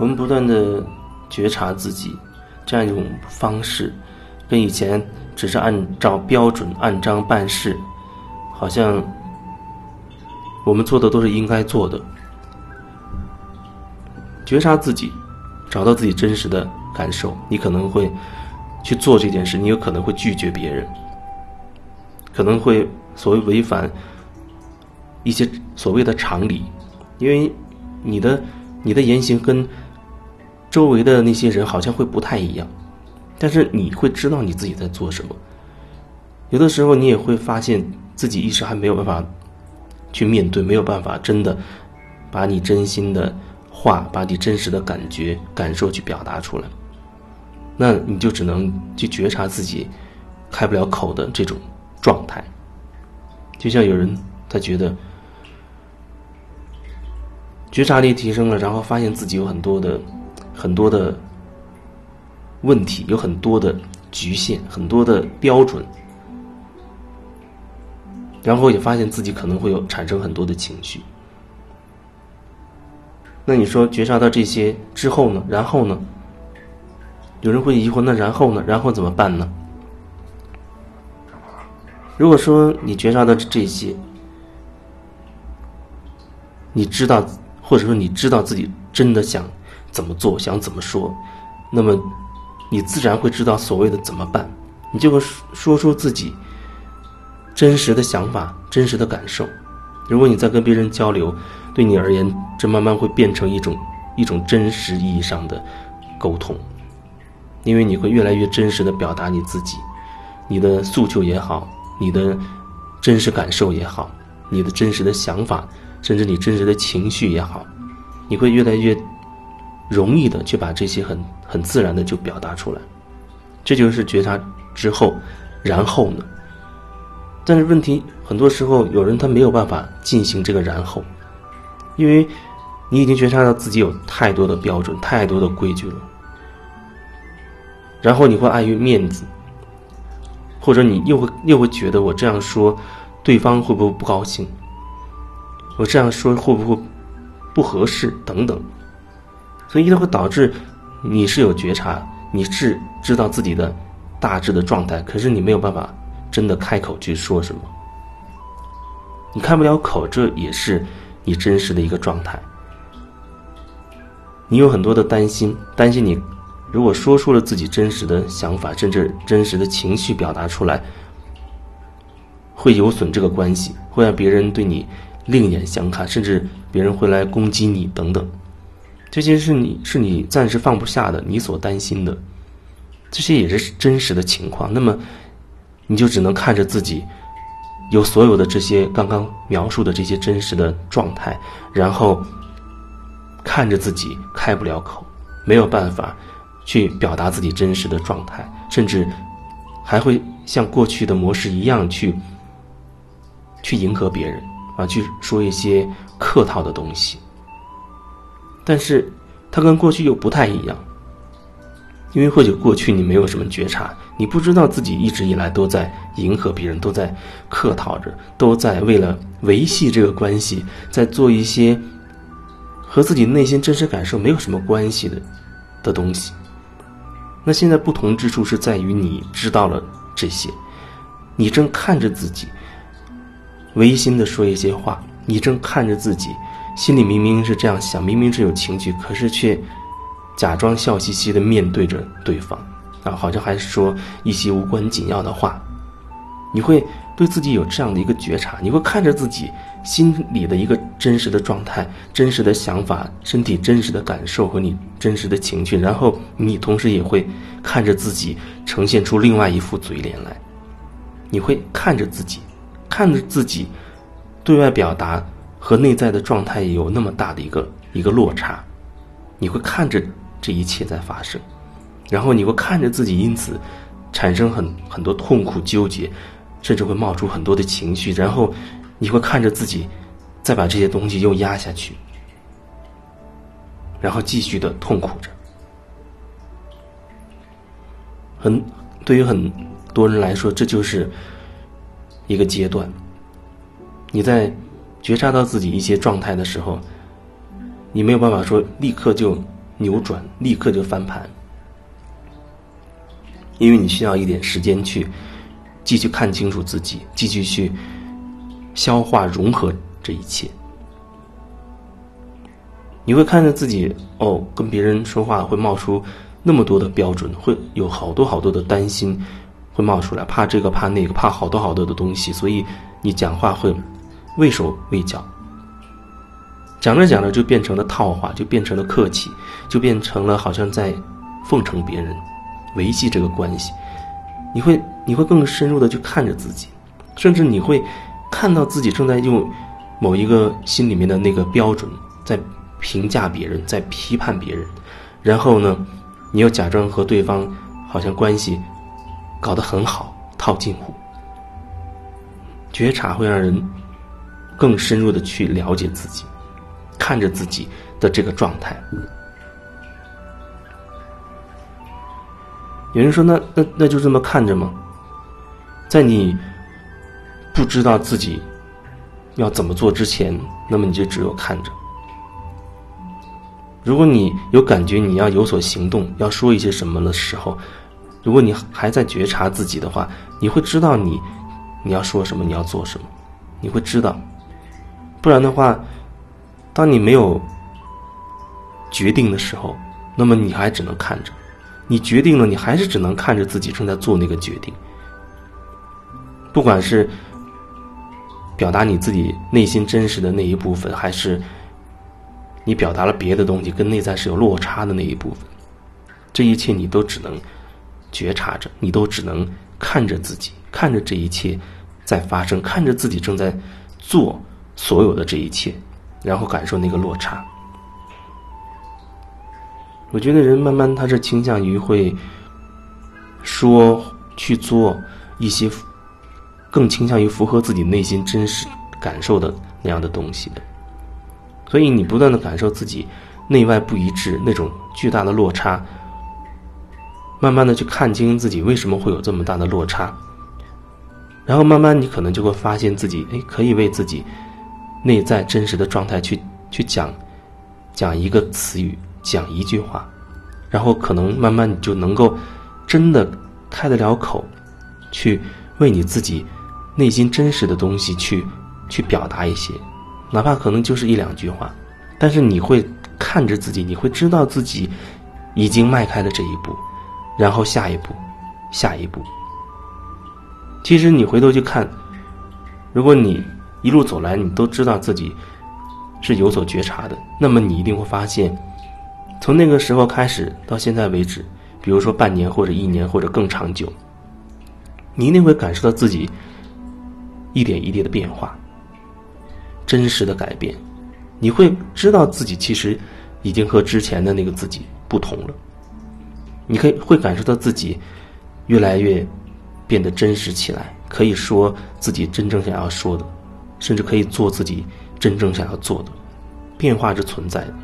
我们不断的觉察自己，这样一种方式，跟以前只是按照标准按章办事，好像我们做的都是应该做的。觉察自己，找到自己真实的感受，你可能会去做这件事，你有可能会拒绝别人，可能会所谓违反一些所谓的常理，因为你的你的言行跟周围的那些人好像会不太一样，但是你会知道你自己在做什么。有的时候你也会发现自己一时还没有办法去面对，没有办法真的把你真心的。话把你真实的感觉、感受去表达出来，那你就只能去觉察自己开不了口的这种状态。就像有人他觉得觉察力提升了，然后发现自己有很多的很多的问题，有很多的局限，很多的标准，然后也发现自己可能会有产生很多的情绪。那你说觉察到这些之后呢？然后呢？有人会疑惑，那然后呢？然后怎么办呢？如果说你觉察到这些，你知道，或者说你知道自己真的想怎么做，想怎么说，那么你自然会知道所谓的怎么办，你就会说出自己真实的想法、真实的感受。如果你在跟别人交流，对你而言，这慢慢会变成一种一种真实意义上的沟通，因为你会越来越真实的表达你自己，你的诉求也好，你的真实感受也好，你的真实的想法，甚至你真实的情绪也好，你会越来越容易的去把这些很很自然的就表达出来，这就是觉察之后，然后呢？但是问题很多时候有人他没有办法进行这个然后。因为，你已经觉察到自己有太多的标准、太多的规矩了，然后你会碍于面子，或者你又会又会觉得我这样说，对方会不会不高兴？我这样说会不会不合适？等等，所以一定会导致你是有觉察，你是知道自己的大致的状态，可是你没有办法真的开口去说什么，你开不了口，这也是。你真实的一个状态，你有很多的担心，担心你如果说出了自己真实的想法，甚至真实的情绪表达出来，会有损这个关系，会让别人对你另眼相看，甚至别人会来攻击你等等。这些是你是你暂时放不下的，你所担心的，这些也是真实的情况。那么，你就只能看着自己。有所有的这些刚刚描述的这些真实的状态，然后看着自己开不了口，没有办法去表达自己真实的状态，甚至还会像过去的模式一样去去迎合别人啊，去说一些客套的东西。但是，它跟过去又不太一样，因为或许过去你没有什么觉察。你不知道自己一直以来都在迎合别人，都在客套着，都在为了维系这个关系，在做一些和自己内心真实感受没有什么关系的的东西。那现在不同之处是在于你知道了这些，你正看着自己违心的说一些话，你正看着自己心里明明是这样想，明明是有情绪，可是却假装笑嘻嘻的面对着对方。啊，好像还是说一些无关紧要的话，你会对自己有这样的一个觉察，你会看着自己心里的一个真实的状态、真实的想法、身体真实的感受和你真实的情绪，然后你同时也会看着自己呈现出另外一副嘴脸来，你会看着自己，看着自己对外表达和内在的状态有那么大的一个一个落差，你会看着这一切在发生。然后你会看着自己因此产生很很多痛苦、纠结，甚至会冒出很多的情绪。然后你会看着自己再把这些东西又压下去，然后继续的痛苦着。很对于很多人来说，这就是一个阶段。你在觉察到自己一些状态的时候，你没有办法说立刻就扭转，立刻就翻盘，因为你需要一点时间去继续看清楚自己，继续去消化融合这一切。你会看着自己哦，跟别人说话会冒出那么多的标准，会有好多好多的担心会冒出来，怕这个怕那个，怕好多好多的东西，所以你讲话会畏手畏脚。讲着讲着就变成了套话，就变成了客气，就变成了好像在奉承别人，维系这个关系。你会你会更深入的去看着自己，甚至你会看到自己正在用某一个心里面的那个标准在。评价别人，在批判别人，然后呢，你又假装和对方好像关系搞得很好，套近乎。觉察会让人更深入的去了解自己，看着自己的这个状态。有人说：“那那那就这么看着吗？”在你不知道自己要怎么做之前，那么你就只有看着。如果你有感觉你要有所行动，要说一些什么的时候，如果你还在觉察自己的话，你会知道你你要说什么，你要做什么，你会知道。不然的话，当你没有决定的时候，那么你还只能看着。你决定了，你还是只能看着自己正在做那个决定。不管是表达你自己内心真实的那一部分，还是。你表达了别的东西，跟内在是有落差的那一部分，这一切你都只能觉察着，你都只能看着自己，看着这一切在发生，看着自己正在做所有的这一切，然后感受那个落差。我觉得人慢慢他是倾向于会说去做一些更倾向于符合自己内心真实感受的那样的东西的。所以你不断的感受自己内外不一致那种巨大的落差，慢慢的去看清自己为什么会有这么大的落差，然后慢慢你可能就会发现自己哎可以为自己内在真实的状态去去讲讲一个词语讲一句话，然后可能慢慢你就能够真的开得了口，去为你自己内心真实的东西去去表达一些。哪怕可能就是一两句话，但是你会看着自己，你会知道自己已经迈开了这一步，然后下一步，下一步。其实你回头去看，如果你一路走来，你都知道自己是有所觉察的，那么你一定会发现，从那个时候开始到现在为止，比如说半年或者一年或者更长久，你一定会感受到自己一点一滴的变化。真实的改变，你会知道自己其实已经和之前的那个自己不同了。你可以会感受到自己越来越变得真实起来，可以说自己真正想要说的，甚至可以做自己真正想要做的，变化是存在的。